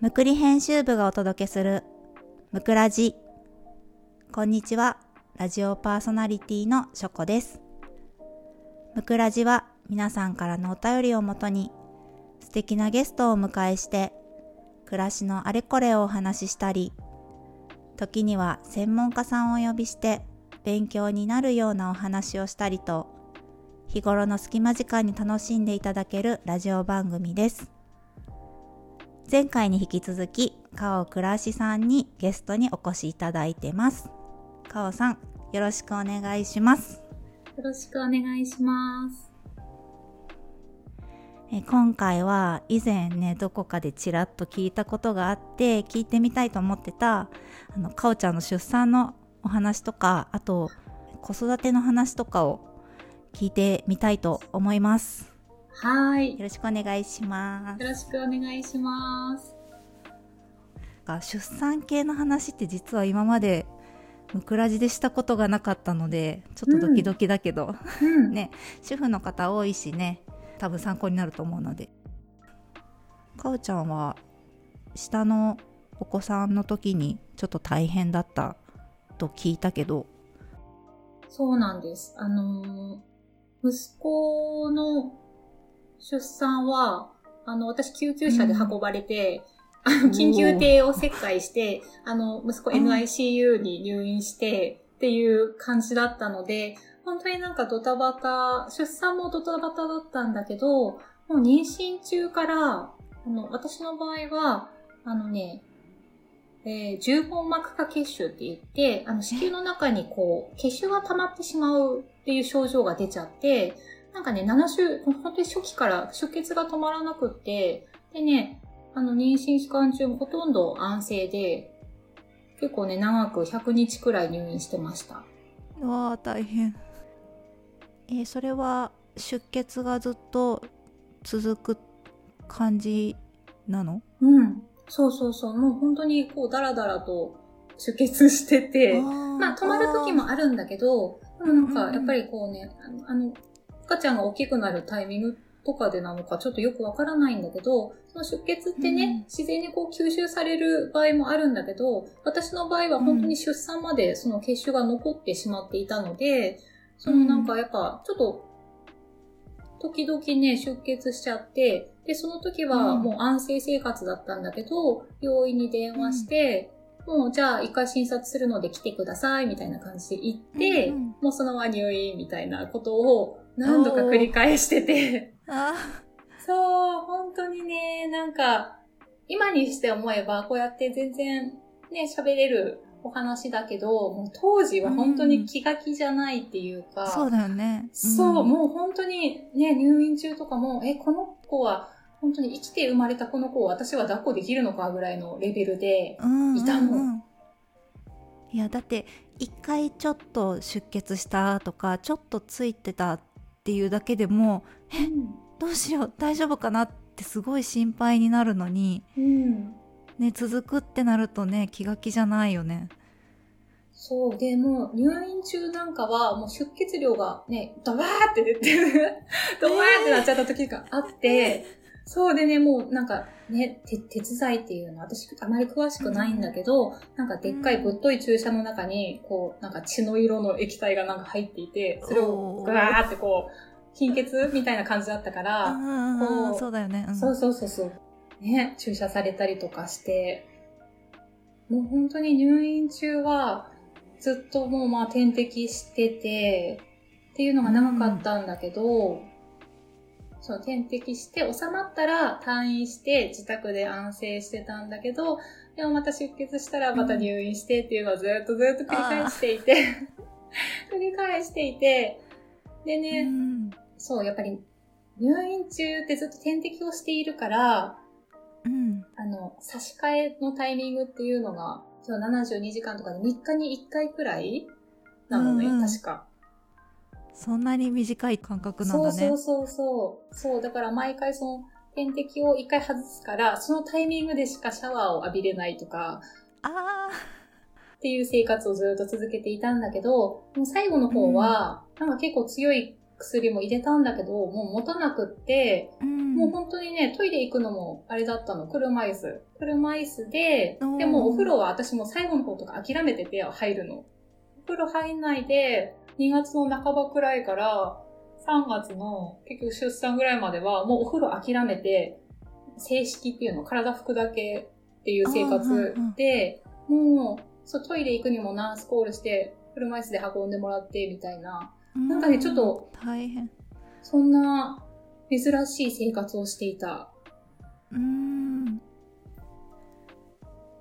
むくり編集部がお届けするむくラジこんにちは。ラジオパーソナリティのしょこです。むくラジは皆さんからのお便りをもとに素敵なゲストをお迎えして暮らしのあれこれをお話ししたり時には専門家さんをお呼びして勉強になるようなお話をしたりと日頃の隙間時間に楽しんでいただけるラジオ番組です。前回に引き続き川尾倉しさんにゲストにお越しいただいてます。川尾さんよろしくお願いします。よろしくお願いします。え今回は以前ねどこかでちらっと聞いたことがあって聞いてみたいと思ってたあのかおちゃんの出産のお話とかあと子育ての話とかを聞いてみたいと思いますはい。よろしくお願いします。よろしくお願いします。出産系の話って実は今までムクラジでしたことがなかったのでちょっとドキドキだけど、うん、ね。主婦の方多いしね多分参考になると思うので。かおちゃんは下のお子さんの時にちょっと大変だったと聞いたけど。そうなんです。あの息子の出産はあの私救急車で運ばれて、あの緊急艇を切開してあの息子 NICU に入院してっていう感じだったので本当になんかドタバタ、出産もドタバタだったんだけど、もう妊娠中から、あの、私の場合は、あのね、えー、重本膜下血腫って言って、あの、子宮の中にこう、血腫が溜まってしまうっていう症状が出ちゃって、なんかね、7週、本当に初期から出血が止まらなくって、でね、あの、妊娠期間中もほとんど安静で、結構ね、長く100日くらい入院してました。うわー、大変。えー、それは出血がずっと続く感じなの？うん。そうそうそう。もう本当にこうダラダラと出血してて。まあ止まる時もあるんだけどでもなんかやっぱりこうね、あの赤ちゃんが大きくなるタイミングとかでなのかちょっとよくわからないんだけど、その出血ってね、うん、自然にこう吸収される場合もあるんだけど、私の場合は本当に出産までその血腫が残ってしまっていたので、そのなんかやっぱ、ちょっと、時々ね、出血しちゃって、で、その時はもう安静生活だったんだけど、病院に電話して、うん、もうじゃあ一回診察するので来てください、みたいな感じで言って、うんうん、もうそのまま入院みたいなことを何度か繰り返してて。そう、本当にね、なんか、今にして思えば、こうやって全然ね、喋れるお話だけど、もう当時は本当に気が気じゃないっていうか、うん、そうだよね。そう、もう本当にね、入院中とかも、え、この子は、本当に生きて生まれたこの子を私は抱っこできるのかぐらいのレベルでいたの。うんうんうん、いや、だって、一回ちょっと出血したとか、ちょっとついてたっていうだけでも、え、うん、どうしよう、大丈夫かな？ってすごい心配になるのに、うん、ね、続くってなるとね、気が気じゃないよね。そう。で、もう入院中なんかは、もう出血量がね、ドワーって出てる、ドワーってなっちゃった時があって、えー、そうでね、もうなんかね、鉄伝いっていうのは私あまり詳しくないんだけど、うん、なんかでっかいぶっとい注射の中に、こう、なんか血の色の液体がなんか入っていて、それをグワーってこう、貧血みたいな感じだったから、こう、そうだよね、うん、そうそうそうそう。ね、注射されたりとかして、もう本当に入院中はずっともうまあ点滴してて、っていうのが長かったんだけど、うん、そう、点滴して収まったら退院して自宅で安静してたんだけど、でもまた出血したらまた入院してっていうのをずっとずっと繰り返していて、繰り返していて、でね、うん、そう、やっぱり入院中ってずっと点滴をしているから、うん、あの、差し替えのタイミングっていうのが、その72時間とかで3日に1回くらいなのね、うんうん、確か。そんなに短い間隔なんだね。そうそうそうそう。だから毎回その点滴を1回外すから、そのタイミングでしかシャワーを浴びれないとか、ああ。っていう生活をずっと続けていたんだけど、もう最後の方は、うん、なんか結構強い薬も入れたんだけど、もう持たなくって、うん、もう本当にね、トイレ行くのもあれだったの、車椅子。車椅子で、でもお風呂は私も最後の方とか諦めてて入るの。お風呂入んないで、2月の半ばくらいから、3月の結局出産ぐらいまではもうお風呂諦めて、正式っていうの、体拭くだけっていう生活で、もう、そう、トイレ行くにもナースコールして、車椅子で運んでもらってみたいな、なんかね、ちょっと、大変。そんな珍しい生活をしていた。うん。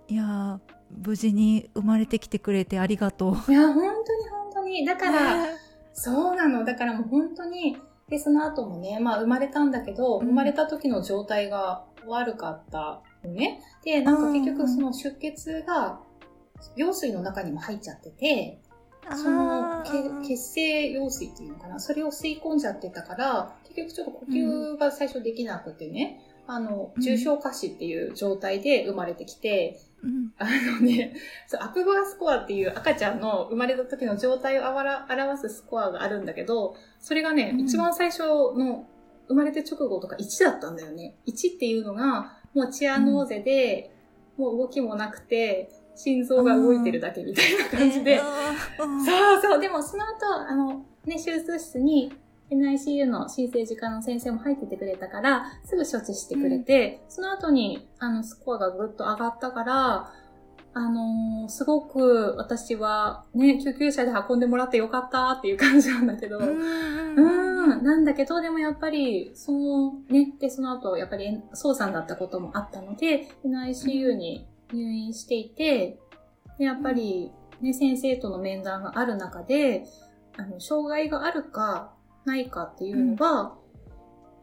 いや無事に生まれてきてくれてありがとう。いや、本当に本当に。だから、そうなの。だからもう本当に、で、その後もね、まあ生まれたんだけど、生まれた時の状態が悪かったのね。で、なんか結局その出血が、羊水の中にも入っちゃってて、その血清羊水っていうのかなそれを吸い込んじゃってたから、結局ちょっと呼吸が最初できなくてね、うん、あの、重症化死っていう状態で生まれてきて、うん、あのね、そうアプガースコアっていう赤ちゃんの生まれた時の状態を表すスコアがあるんだけど、それがね、うん、一番最初の生まれて直後とか1だったんだよね。1っていうのが、もうチアノーゼで、もう動きもなくて、心臓が動いてるだけみたいな感じで。そうそう。でもその後、あの、ね、手術室に NICU の新生児科の先生も入っててくれたから、すぐ処置してくれて、うん、その後に、あの、スコアがぐっと上がったから、あのー、すごく私はね、救急車で運んでもらってよかったっていう感じなんだけど、うん、なんだけど、でもやっぱり、その、ね、で、その後、やっぱり、早産だったこともあったので、NICU に入院していて、でやっぱり、ね、先生との面談がある中で、あの、障害があるかないかっていうのが、うん、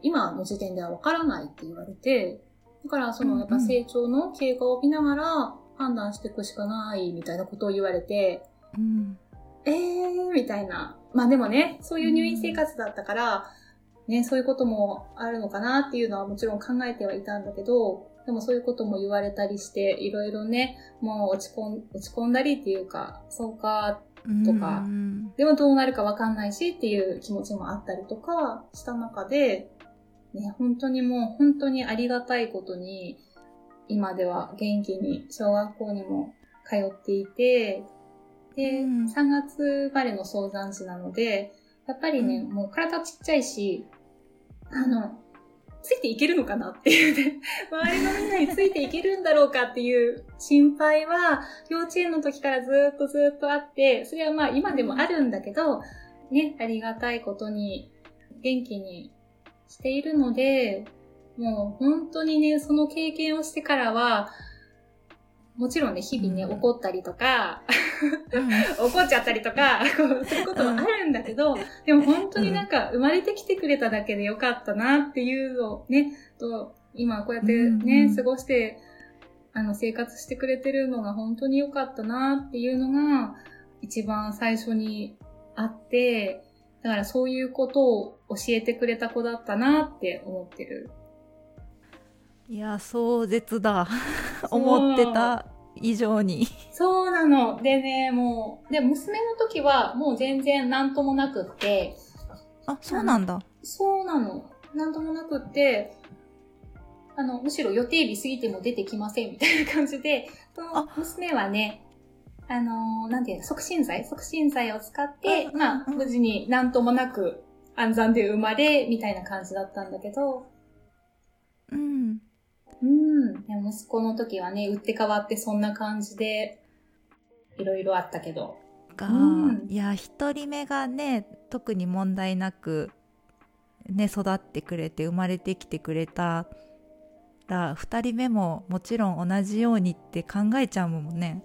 今の時点ではわからないって言われて、だからそのやっぱ成長の経過を見ながら判断していくしかないみたいなことを言われて、うん、えーみたいな。まあでもね、そういう入院生活だったから、ね、そういうこともあるのかなっていうのはもちろん考えてはいたんだけど、でもそういうことも言われたりして、いろいろね、もう落ち込ん、落ち込んだりっていうか、そうか、とか、でもどうなるかわかんないしっていう気持ちもあったりとかした中で、ね、本当にもう本当にありがたいことに、今では元気に小学校にも通っていて、で、うん、3月生まれの早産児なので、やっぱりね、うん、もう体ちっちゃいし、あの、ついていけるのかなっていうね、周りのみんなについていけるんだろうかっていう心配は、幼稚園の時からずっとずっとあって、それはまあ今でもあるんだけど、ね、ありがたいことに元気にしているので、もう本当にね、その経験をしてからは、もちろんね、日々ね、怒ったりとか、怒っちゃったりとか、こう、そういうこともあるんだけど、でも本当になんか、生まれてきてくれただけでよかったなっていうのをね、と、今こうやってね、過ごして、あの、生活してくれてるのが本当に良かったなっていうのが、一番最初にあって、だからそういうことを教えてくれた子だったなって思ってる。いや、壮絶だ。思ってた以上に。そうなの。でね、もう、で、娘の時はもう全然なんともなくって。あ、そうなんだ。そうなの。なんともなくって、あの、むしろ予定日過ぎても出てきませんみたいな感じで、その娘はね、あのー、なんていうの、促進剤？促進剤を使って、まあ、無事になんともなく安産で生まれ、みたいな感じだったんだけど、うん。うん。でも息子の時はね、打って変わってそんな感じで、いろいろあったけど。が、うん、いや、一人目がね、特に問題なく、ね、育ってくれて、生まれてきてくれたら、二人目ももちろん同じようにって考えちゃうもんね。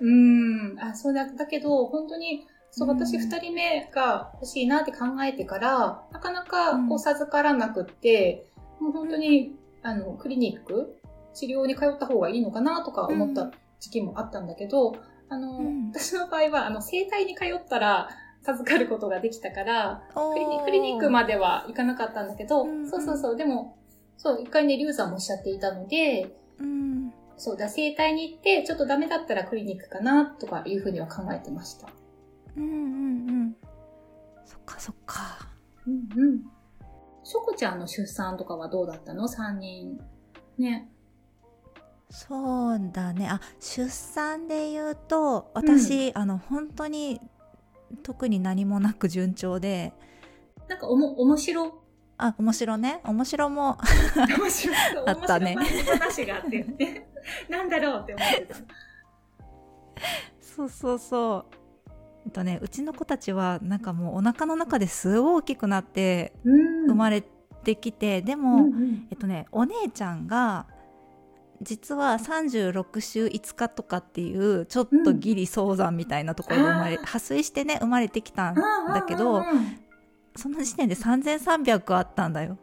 うん。あ、そうだ、だけど、本当に、そう、私二人目が欲しいなって考えてから、なかなかこう授からなくって、うん、もう本当にあの、クリニック、治療に通った方がいいのかなとか思った時期もあったんだけど、うん、あの、うん、私の場合は、あの、整体に通ったら、授かることができたから、クリニクリニックまでは行かなかったんだけど、うんうん、そうそうそう、でも、そう、一回ね、リュウさんもおっしゃっていたので、うん、そうだ、整体に行って、ちょっとダメだったらクリニックかな、とかいうふうには考えてました。うんうんうん。そっかそっか。うんうん。しょこちゃんの出産とかはどうだったの ?3 人。ね。そうだねあ出産で言うと私、あの本当に特に何もなく順調でなんかおも、面白、あ面白ね面白も面白い。あったね話があってね。なんだろうって思ってた。そうそうそうえっとねうちの子たちはなんかもうお腹の中ですごい大きくなってうん。生まれてきて、でも、うんうん。えっとねお姉ちゃんが実は36週5日とかっていうちょっとギリ早産みたいなところで生まれ、あー破水してね生まれてきたんだけど、うんうんうんその時点で3300あったんだよ。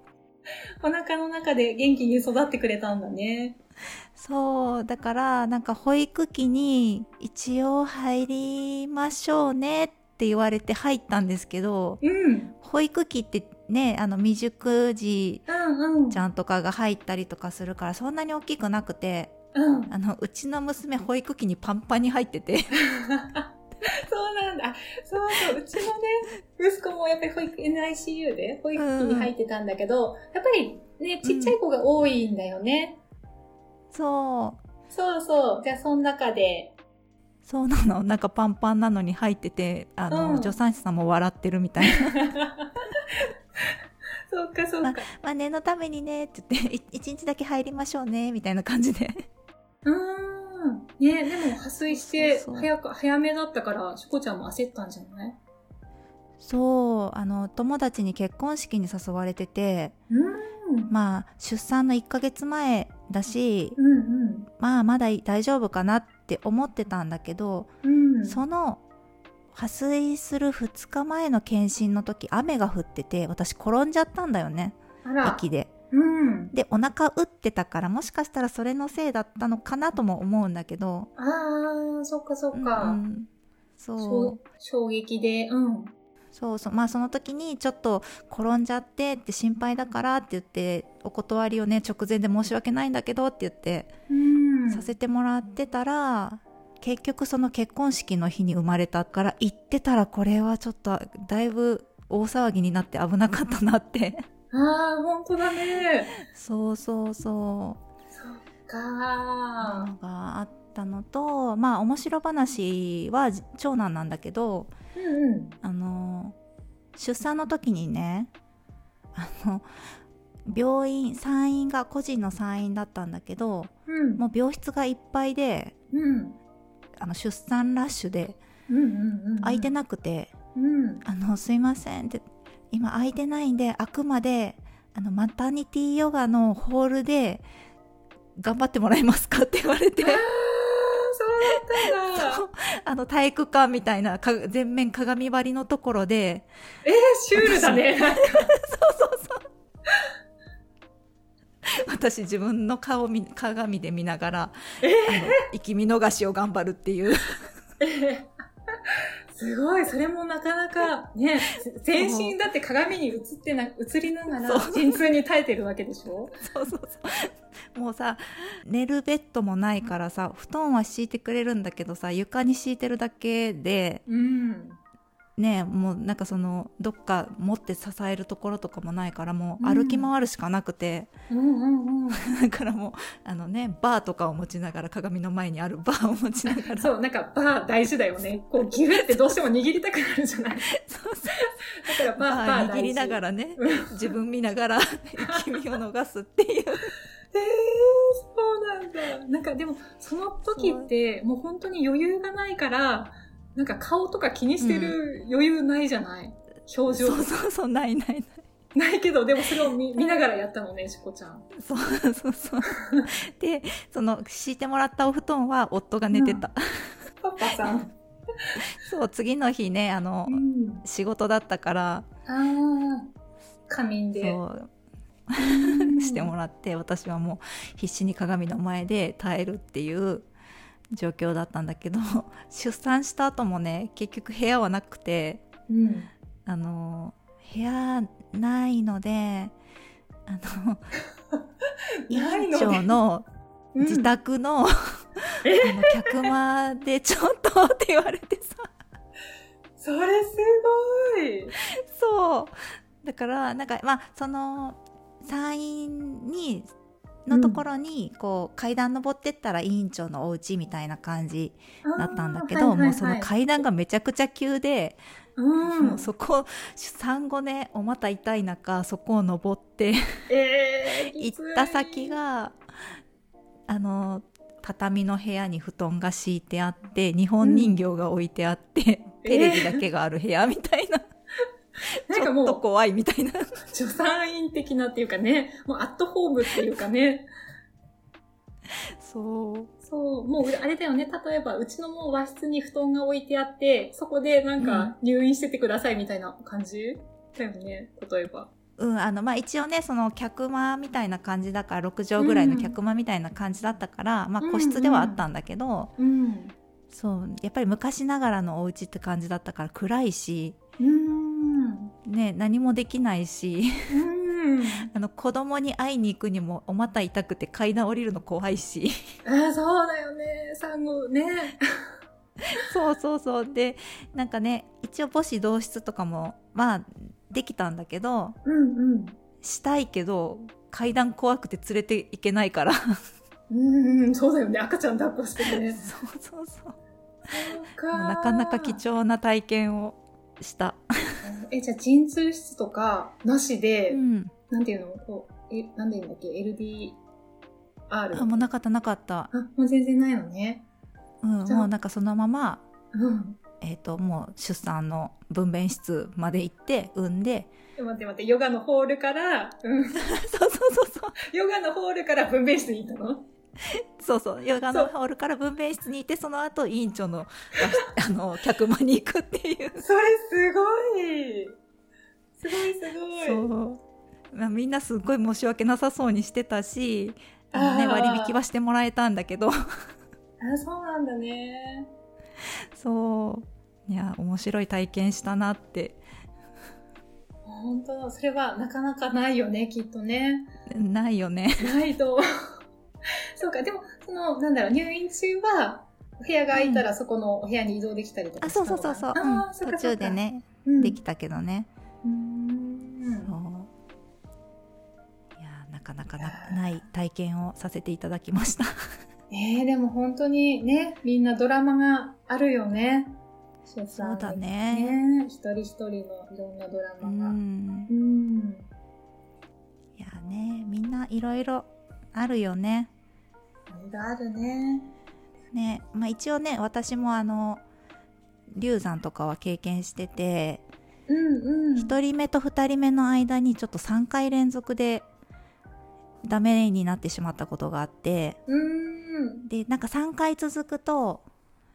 お腹の中で元気に育ってくれたんだね。そうだからなんか保育器に一応入りましょうねって言われて入ったんですけどうん。保育器ってねあの未熟児うんうん。ちゃんとかが入ったりとかするからそんなに大きくなくてうん。あのうちの娘保育器にパンパンに入ってて そうなんだ。あそうそう。うちのね、息子もやっぱり保育、NICU で保育器に入ってたんだけど、やっぱりね、ちっちゃい子が多いんだよね。そうそうそう。じゃあ、その中で。そうなのなんかパンパンなのに入っててあの、うん助産師さんも笑ってるみたいな そうか、そうか。まあ念のためにねって言ってい一日だけ入りましょうねみたいな感じでうーん。ね、でも破水して早く、早めだったから、しこちゃんも焦ったんじゃない？そうあの友達に結婚式に誘われててうん。まあ出産の1ヶ月前だしうんうん。まあまだ大丈夫かなって思ってたんだけど、うん。その破水する2日前の検診の時雨が降ってて私転んじゃったんだよね。駅でうん。でお腹打ってたからもしかしたらそれのせいだったのかなとも思うんだけどああ、そっかそっか。うんうんそう衝衝撃で、うん。そうそうまあその時にちょっと転んじゃってって心配だからって言ってお断りをね直前で申し訳ないんだけどって言ってうん。させてもらってたら、結局その結婚式の日に生まれたから行ってたらこれはちょっとだいぶ大騒ぎになって危なかったなってああ、本当だね。そうそうそそっうかのがあったのとまあ面白話は長男なんだけどうんうん。あの出産の時にねあの病院産院が個人の産院だったんだけどうん。もう病室がいっぱいでうん。あの出産ラッシュで。空いてなくてうん。「あのすいません」って「今空いてないんであくまであのマタニティヨガのホールで頑張ってもらえますか?」って言われて そうだったんだ。あの体育館みたいなか全面鏡張りのところで。えー、シュールだね。そうそうそう。私自分の顔み鏡で見ながら、あの生き見逃しを頑張るっていう。え ーすごい、それもなかなか、ね、全身だって鏡に映ってな、映りながら陣痛に耐えてるわけでしょ？そうそうそう。もうさ寝るベッドもないからさ布団は敷いてくれるんだけどさ床に敷いてるだけでうん。ねもうなんかそのどっか持って支えるところとかもないからもううん歩き回るしかなくて。だからもうあのねバーとかを持ちながら鏡の前にあるバーを持ちながらそう、なんかバー大事だよね。こうギュってどうしても握りたくなるじゃない。そうそうだからバー、ババー握りながらねうん自分見ながら生き身を逃すっていうえー、そうなんだ。なんかでも、その時って、もう本当に余裕がないから、なんか顔とか気にしてる余裕ないじゃない、表情そうそうそうないないない。ないけど、でもそれを見見ながらやったのね、しこちゃん。そうそうそうでその敷いてもらったお布団は夫が寝てた、パパさん。そう次の日ねあの、うん。仕事だったから。ああ、仮眠で。そう してもらって私はもう必死に鏡の前で耐えるっていう状況だったんだけど 出産した後もね結局部屋はなくてうん。あの部屋ないのであの 院長のうん。自宅の,、え？あの客間でちょっとって言われてさ。それすごい。そう。だからなんかまあその山陰にのところにこう階段登ってったら委員長のお家みたいな感じだったんだけど、はいはいはい。もうその階段がめちゃくちゃ急で、うん。もうそこ産後ねお股痛い中そこを登ってえー、行った先があの畳の部屋に布団が敷いてあって日本人形が置いてあって、テレビだけがある部屋みたいな、な んちょっかもう、と怖いみたいな。助産院的なっていうかね、もうアットホームっていうかね、そう。そう、もうあれだよね、例えばうちのもう和室に布団が置いてあって、そこでなんか入院しててくださいみたいな感じだよね、例えば。うん、あの、まあ、一応ね、その客間みたいな感じだから、6畳ぐらいの客間みたいな感じだったから、まあ、個室ではあったんだけど、うん。そう、やっぱり昔ながらのお家って感じだったから暗いし、うん。ね、何もできないし、うん。あの、子供に会いに行くにもお股痛くて階段降りるの怖いし、あーそうだよね、産後ね。そうそうそう。で、なんかね、一応母子同室とかも、まあ、できたんだけど、うんうん。したいけど、階段怖くて連れて行けないから。うん、そうだよね、赤ちゃん抱っこしてね。そうそうそう。なかなか貴重な体験をした。え、じゃあ陣痛室とかなしで、うん。なんていうの？こう、え、なんで言うんだっけ ?LDR? あ、もうなかったなかった。あ、もう全然ないのね。うん、もうなんかそのまま、うん。えっ、と、もう出産の分娩室まで行って、産んで、え待って待って、ヨガのホールから、うん。そうそうそうそう。ヨガのホールから分娩室に行ったの？そうそう。ヨガのホールから分娩室に行って、その後、委員長の、あの、客間に行くっていう。それすごいすごいすごいそう。まあ、みんなすっごい申し訳なさそうにしてたし、あのね、割引はしてもらえたんだけど、あ、そうなんだね。そう。いや、面白い体験したなって。本当だ。それはなかなかないよね、きっとね。ないよね。ないと。そうか、でも、その、なんだろう、入院中は、お部屋が空いたらそこのお部屋に移動できたりとかあ、したのそうそうそうそう。あーうん途中で、ね、うんできたけどね。うーんそう。いや、なかなかなない体験をさせていただきました。ね え、でも本当にね、みんなドラマがあるよね。そうだねね一人一人のいろんなドラうマが。ん。うん。いやね、みんないろいろあるよね。いろいろあるね。ね、まあ一応ね、私もあの、流産とかは経験してて、うんうん。1人目と2人目の間にちょっと3回連続でダメになってしまったことがあって、うん。で、なんか3回続くと、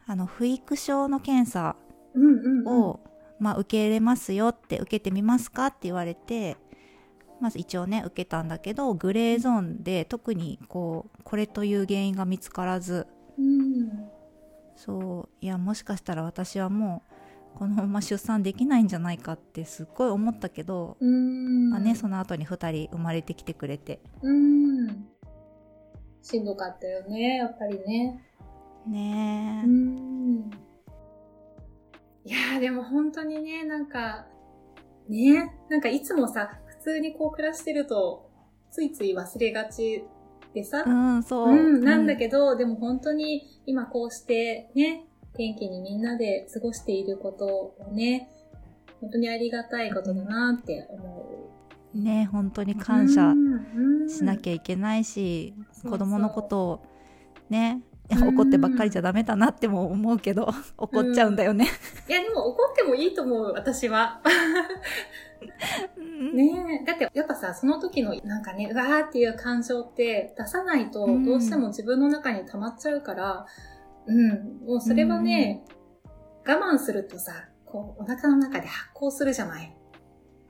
あの、不育症の検査。を、まあ、受け入れますよって、受けてみますかって言われて、まず一応ね、受けたんだけど、グレーゾーンで特にこう、これという原因が見つからず、うん。そう、いや、もしかしたら私はもう、このまま出産できないんじゃないかってすっごい思ったけど、うん。まあね、その後に2人生まれてきてくれて、うん。しんどかったよね、やっぱりね。ねえ、ん。いやーでも本当にね、なんか、ね、なんかいつもさ、普通にこう暮らしてると、ついつい忘れがちでさ、うん、そう。うん、なんだけど、でも本当に今こうしてね、元気にみんなで過ごしていることをね、本当にありがたいことだなって思う。ね本当に感謝しなゃ。きゃいけないし、子供のことをね、うん怒ってばっかりじゃダメだなっても思うけど、怒っちゃうんだよね。いやでも怒ってもいいと思う、私は。うんねえ。だってやっぱさ、その時のなんかね、うわーっていう感情って出さないとうんどうしても自分の中に溜まっちゃうから、うん、もうそれはね、我慢するとさ、こうお腹の中で発酵するじゃない？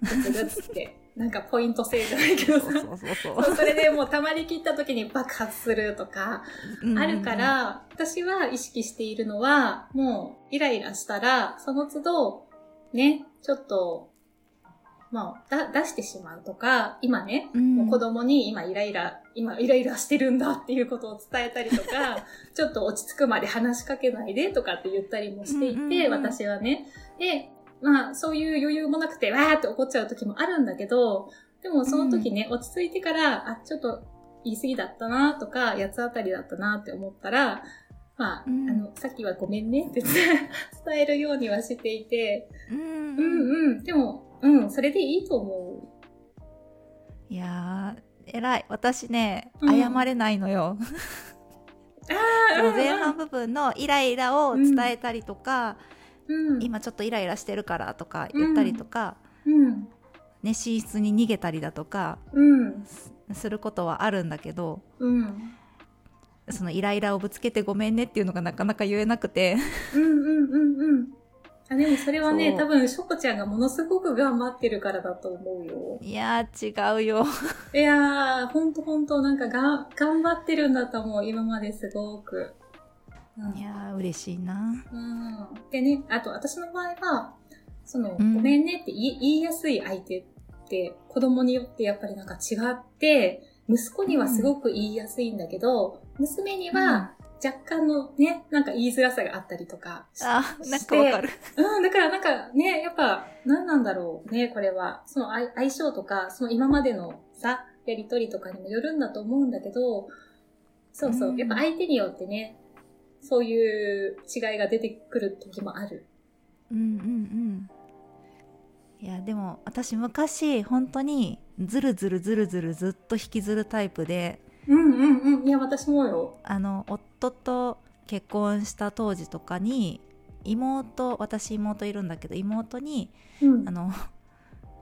グツグツって。なんかポイント制じゃないけどさ。そうそうそうそうそれでもう溜まりきった時に爆発するとか。あるから、私は意識しているのは、もうイライラしたら、その都度、ね、ちょっと、まあ、だ出してしまうとか、今ね、うん、もう子供に今イライラ、今イライラしてるんだっていうことを伝えたりとか、ちょっと落ち着くまで話しかけないでとかって言ったりもしていて、うんうんうん私はね。で、まあ、そういう余裕もなくて、わーって怒っちゃう時もあるんだけど、でもその時ね、落ち着いてから、あ、ちょっと言い過ぎだったなとか、八つ当たりだったなって思ったら、まあ、うん。あの、さっきはごめんねって 伝えるようにはしていて、うんうん。うん。うん、でも、うん、それでいいと思いやー、偉い。私ね、うん謝れないのよ。う。その前半部分のイライラを伝えたりとか、うん、今ちょっとイライラしてるからとか言ったりとか、うん、ね、寝室に逃げたりだとかうん、することはあるんだけどうん、そのイライラをぶつけてごめんねっていうのがなかなか言えなくてうん、うん、うん、うん。あ、でもそれはね、多分、ショコちゃんがものすごく頑張ってるからだと思うよ。いやー違うよ。いやー、ほんとほんと、なんかが、頑張ってるんだと思う、今まですごく。うん。いやー嬉しいな。うん。でね、あと私の場合は、その、うん。ごめんねって言い言いやすい相手って、子供によってやっぱりなんか違って、息子にはすごく言いやすいんだけど、娘には若干のね、なんか言いづらさがあったりとかしあなんかわかるうん、だからなんかね、やっぱ、何なんだろうね、これは。その相相性とか、その今までのさ、やりとりとかにもよるんだと思うんだけど、そうそう、うんやっぱ相手によってね、そういう違いが出てくる時もある。うんうんうんいやでも私昔本当にずるずるずるずるずっと引きずるタイプでうんうんうん。いや、私もよ。あの夫と結婚した当時とかに妹私妹いるんだけど妹にうんあ。の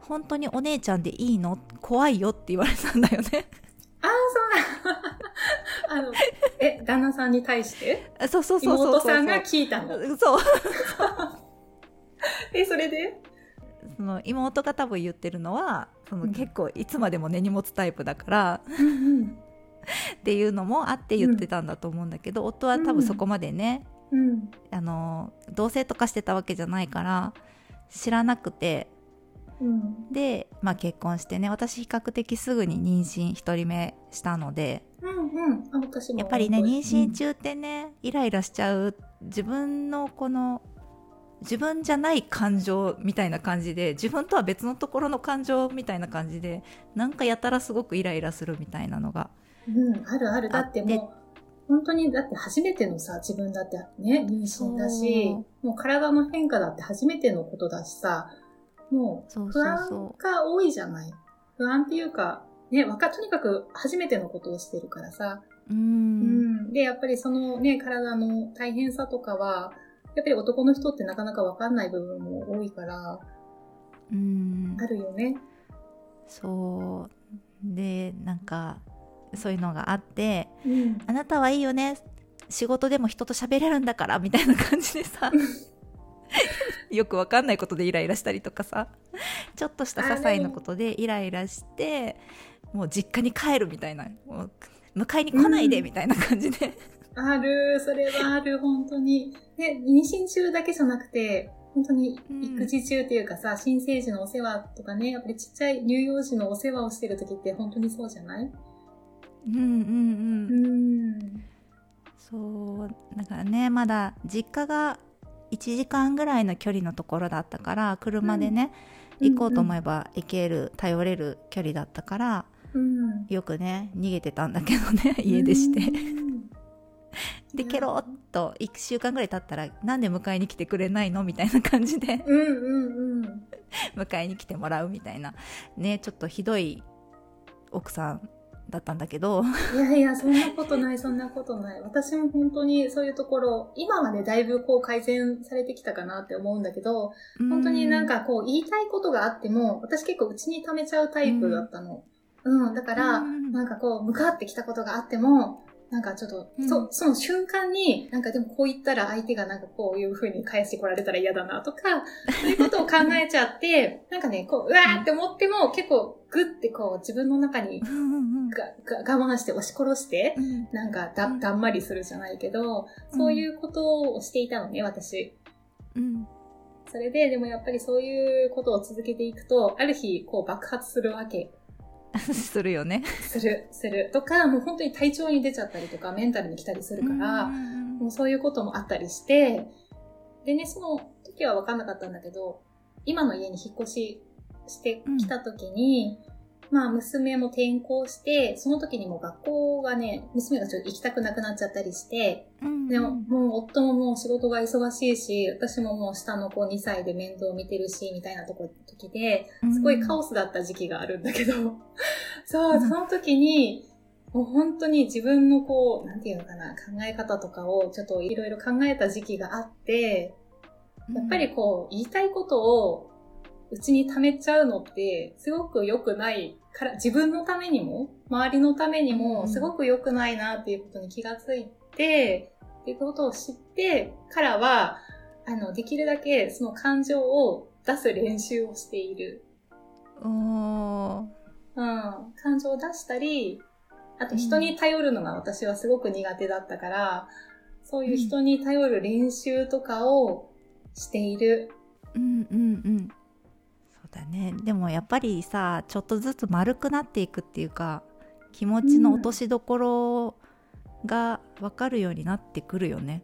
本当にお姉ちゃんでいいの？怖いよって言われたんだよねああ、そうだ。あの、え、旦那さんに対して？あそうそうそうそうそう妹さんが聞いたの？そう え、それで？その妹が多分言ってるのはそのうん結構いつまでも根に持つタイプだからうんうん。っていうのもあって言ってたんだと思うんだけど、夫は多分そこまでね、うん。あの同棲とかしてたわけじゃないから知らなくてうん。で、まあ、結婚してね私比較的すぐに妊娠1人目したのでうんうん。やっぱりね妊娠うん中ってね、イライラしちゃう自分のこの自分じゃない感情みたいな感じで自分とは別のところの感情みたいな感じでなんかやたらすごくイライラするみたいなのがうん、あるある。だってもう、本当に、だって初めてのさ、自分だってね、妊娠だし、もう体の変化だって初めてのことだしさ、もう不安そが多いじゃない。不安っていうか、ね、わか、とにかく初めてのことをしてるからさ。うんん。で、やっぱりそのね、体の大変さとかは、やっぱり男の人ってなかなかわかんない部分も多いから、うんあるよね。そうでなんかそういうのがあってうん。あなたはいいよね。仕事でも人と喋れるんだからみたいな感じでさ。よくわかんないことでイライラしたりとかさ。ちょっとした些細なことでイライラしてもう実家に帰るみたいな。もう迎えに来ないでうん。みたいな感じで、ある、それはある、本当に。ね、妊娠中だけじゃなくて、本当にうん育児中っていうかさ、新生児のお世話とかね、やっぱりちっちゃい乳幼児のお世話をしてる時って本当にそうじゃない？うんうんうんうん。そうだからねまだ実家が1時間ぐらいの距離のところだったから車でね、行こうと思えば行ける頼れる距離だったからうん。よくね逃げてたんだけどね家出してうん でケロッと1週間ぐらい経ったらなんで迎えに来てくれないのみたいな感じでうんうんうん。迎えに来てもらうみたいなねちょっとひどい奥さんだったんだけどいやいや、そんなことない、そんなことない。私も本当にそういうところ、今はね、だいぶこう改善されてきたかなって思うんだけど、本当になんかこう言いたいことがあっても、私結構うちに溜めちゃうタイプだったの。うん、だから、うんなんかこう、向かってきたことがあっても、なんかちょっと、うん。そ、その瞬間に、なんかでもこう言ったら相手がなんかこういう風に返してこられたら嫌だなとか、そういうことを考えちゃって、なんかね、こう、うわーって思っても結構グッてこう自分の中にがが我慢して押し殺して、うん。なんかだ、うん。だんまりするじゃないけど、そういうことをしていたのね、私。うん。それで、でもやっぱりそういうことを続けていくと、ある日、こう爆発するわけ。するよねする、する。とか、もう本当に体調に出ちゃったりとか、メンタルに来たりするから、うんもうそういうこともあったりして、でね、その時は分かんなかったんだけど、今の家に引っ越ししてきた時に、まあ娘も転校して、その時にもう学校がね、娘がちょっと行きたくなくなっちゃったりして、うんでももう夫ももう仕事が忙しいし、私ももう下の子2歳で面倒見てるし、みたいなとこ時で、すごいカオスだった時期があるんだけど、そうう、んその時に、もう本当に自分のこう、なんていうのかな、考え方とかをちょっといろいろ考えた時期があって、やっぱりこう、言いたいことをうちに溜めちゃうのって、すごく良くないから、自分のためにも、周りのためにうんも、すごく良くないなっていうことに気がついて、っていうことを知ってからは、あの、できるだけその感情を出す練習をしている。うん。感情を出したり、あと人に頼るのが私はすごく苦手だったから、そういう人に頼る練習とかをしている。うんうんうんそうだねでもやっぱりさちょっとずつ丸くなっていくっていうか気持ちの落としどころが分かるようになってくるよね、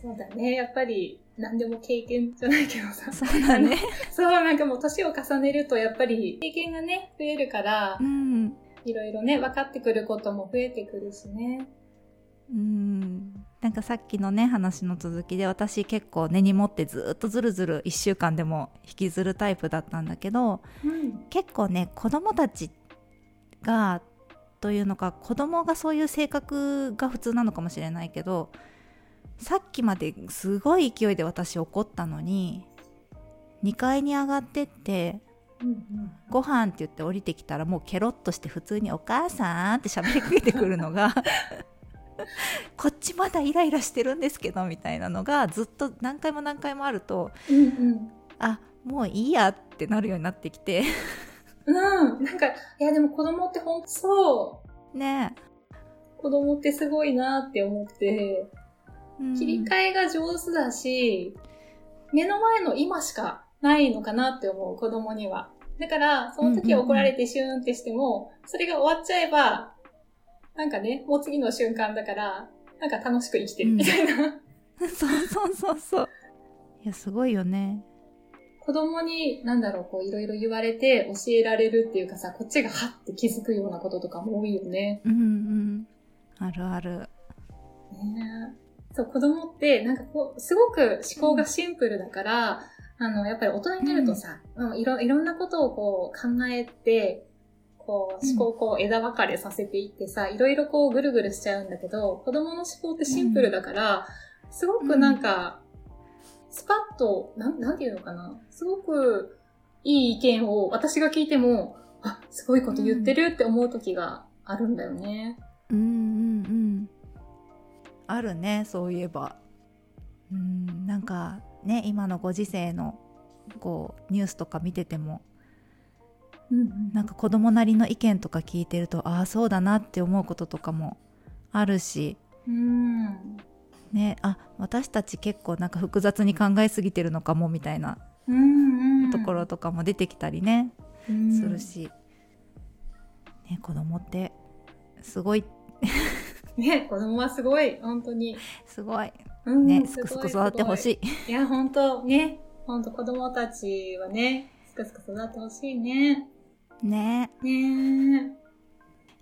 そうだね。やっぱり何でも経験じゃないけどさ。そうだね そう、なんかもう年を重ねるとやっぱり経験がね、増えるからう、んいろいろね、分かってくることも増えてくるしね。うんなんかさっきのね話の続きで私結構根に持ってずっとずるずる1週間でも引きずるタイプだったんだけどうん。結構ね子供たちがというのか子供がそういう性格が普通なのかもしれないけどさっきまですごい勢いで私怒ったのに2階に上がってってうんご飯って言って降りてきたらもうケロッとして普通に「お母さん」って喋りかけてくるのが こっちまだイライラしてるんですけどみたいなのがずっと何回も何回もあるとうん。うんあもういいやってなるようになってきてうん。うん。なんか、いやでも子供ってほんとそう。ね子供ってすごいなって思って、うん切り替えが上手だし、目の前の今しかないのかなって思う、子供には。だから、その時怒られてシューンってしても、それが終わっちゃえば、なんかね、もう次の瞬間だから、なんか楽しく生きてるみたいな。そうそうそうそう。いや、すごいよね。子供に、なんだろう、こう、いろいろ言われて教えられるっていうかさ、こっちがはって気づくようなこととかも多いよね。うんうん。あるある。ねえそう、子供って、なんかこう、すごく思考がシンプルだから、あの、やっぱり大人になるとさ、うんいろ、いろんなことをこう考えて、こう、思考をこう枝分かれさせていってさ、いろいろこうぐるぐるしちゃうんだけど、子供の思考ってシンプルだから、すごくなんか、スパッと、なん、なんていうのかな、すごくいい意見を私が聞いても、あ、すごいこと言ってるって思う時があるんだよね。うんうんうん。あるね、そういえば。うん、なんかね、今のご時世のこうニュースとか見てても、うんうんなんか子供なりの意見とか聞いてると、ああ、そうだなって思うこととかもあるし、うん。ね、あ、私たち結構なんか複雑に考えすぎてるのかもみたいな。ところとかも出てきたりね、うんするし、ね、子供ってすごい ね、子供はすごい、本当に。すごいうんねすくすく育ってほしいい。いや、本当ね、本当子供たちはね、すくすく育ってほしいね。ね。ね。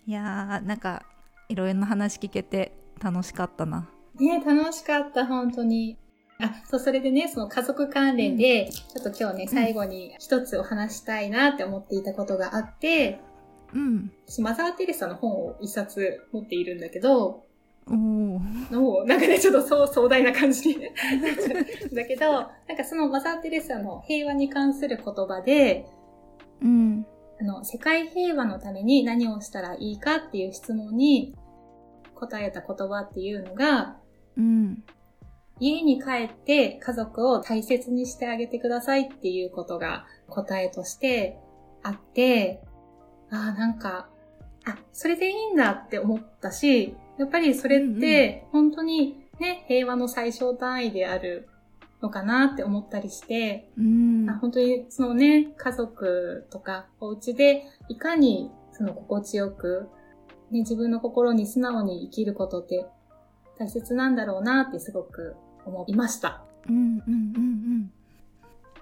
いやーなんかいろいろな話聞けて楽しかったな。ね楽しかった、本当に。あ、そう、それでね、その家族関連で、ちょっと今日ね、最後に一つお話したいなって思っていたことがあって、うん。私、マザー・テレサの本を一冊持っているんだけど、おー。もうなんかね、ちょっとそう壮大な感じに だけど、なんかそのマザー・テレサの平和に関する言葉で、うんあの、世界平和のために何をしたらいいかっていう質問に答えた言葉っていうのが、うん。家に帰って家族を大切にしてあげてくださいっていうことが答えとしてあって、ああ、なんか、あ、それでいいんだって思ったし、やっぱりそれって本当にね、平和の最小単位であるのかなって思ったりして、うんあ本当にそのね、家族とかお家でいかにその心地よく、ね、自分の心に素直に生きることって大切なんだろうなってすごく思いました。うんうんうんうん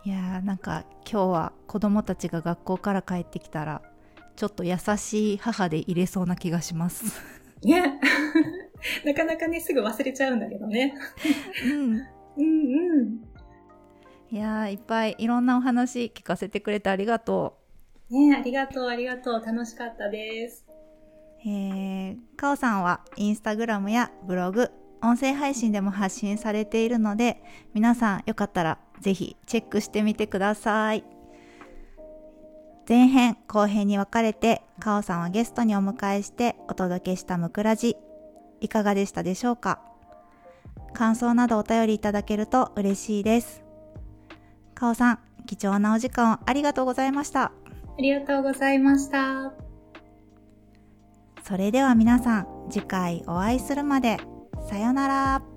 いやーなんか今日は子供たちが学校から帰ってきたらちょっと優しい母で入れそうな気がします。ね。なかなかね、すぐ忘れちゃうんだけどね。うん。うんうん。いやーいっぱいいろんなお話聞かせてくれてありがとねありがとう、ありがとう。楽しかったです。う。えー、かおさんはインスタグラムやブログ、音声配信でも発信されているので、皆さんよかったらぜひチェックしてみてください。前編後編に分かれて、かおさんはゲストにお迎えしてお届けしたむくらじ、いかがでしたでしょうか？感想などお便りいただけると嬉しいです。かおさん、貴重なお時間をありがとうございました。ありがとうございました。それでは皆さん、次回お会いするまで、さよなら。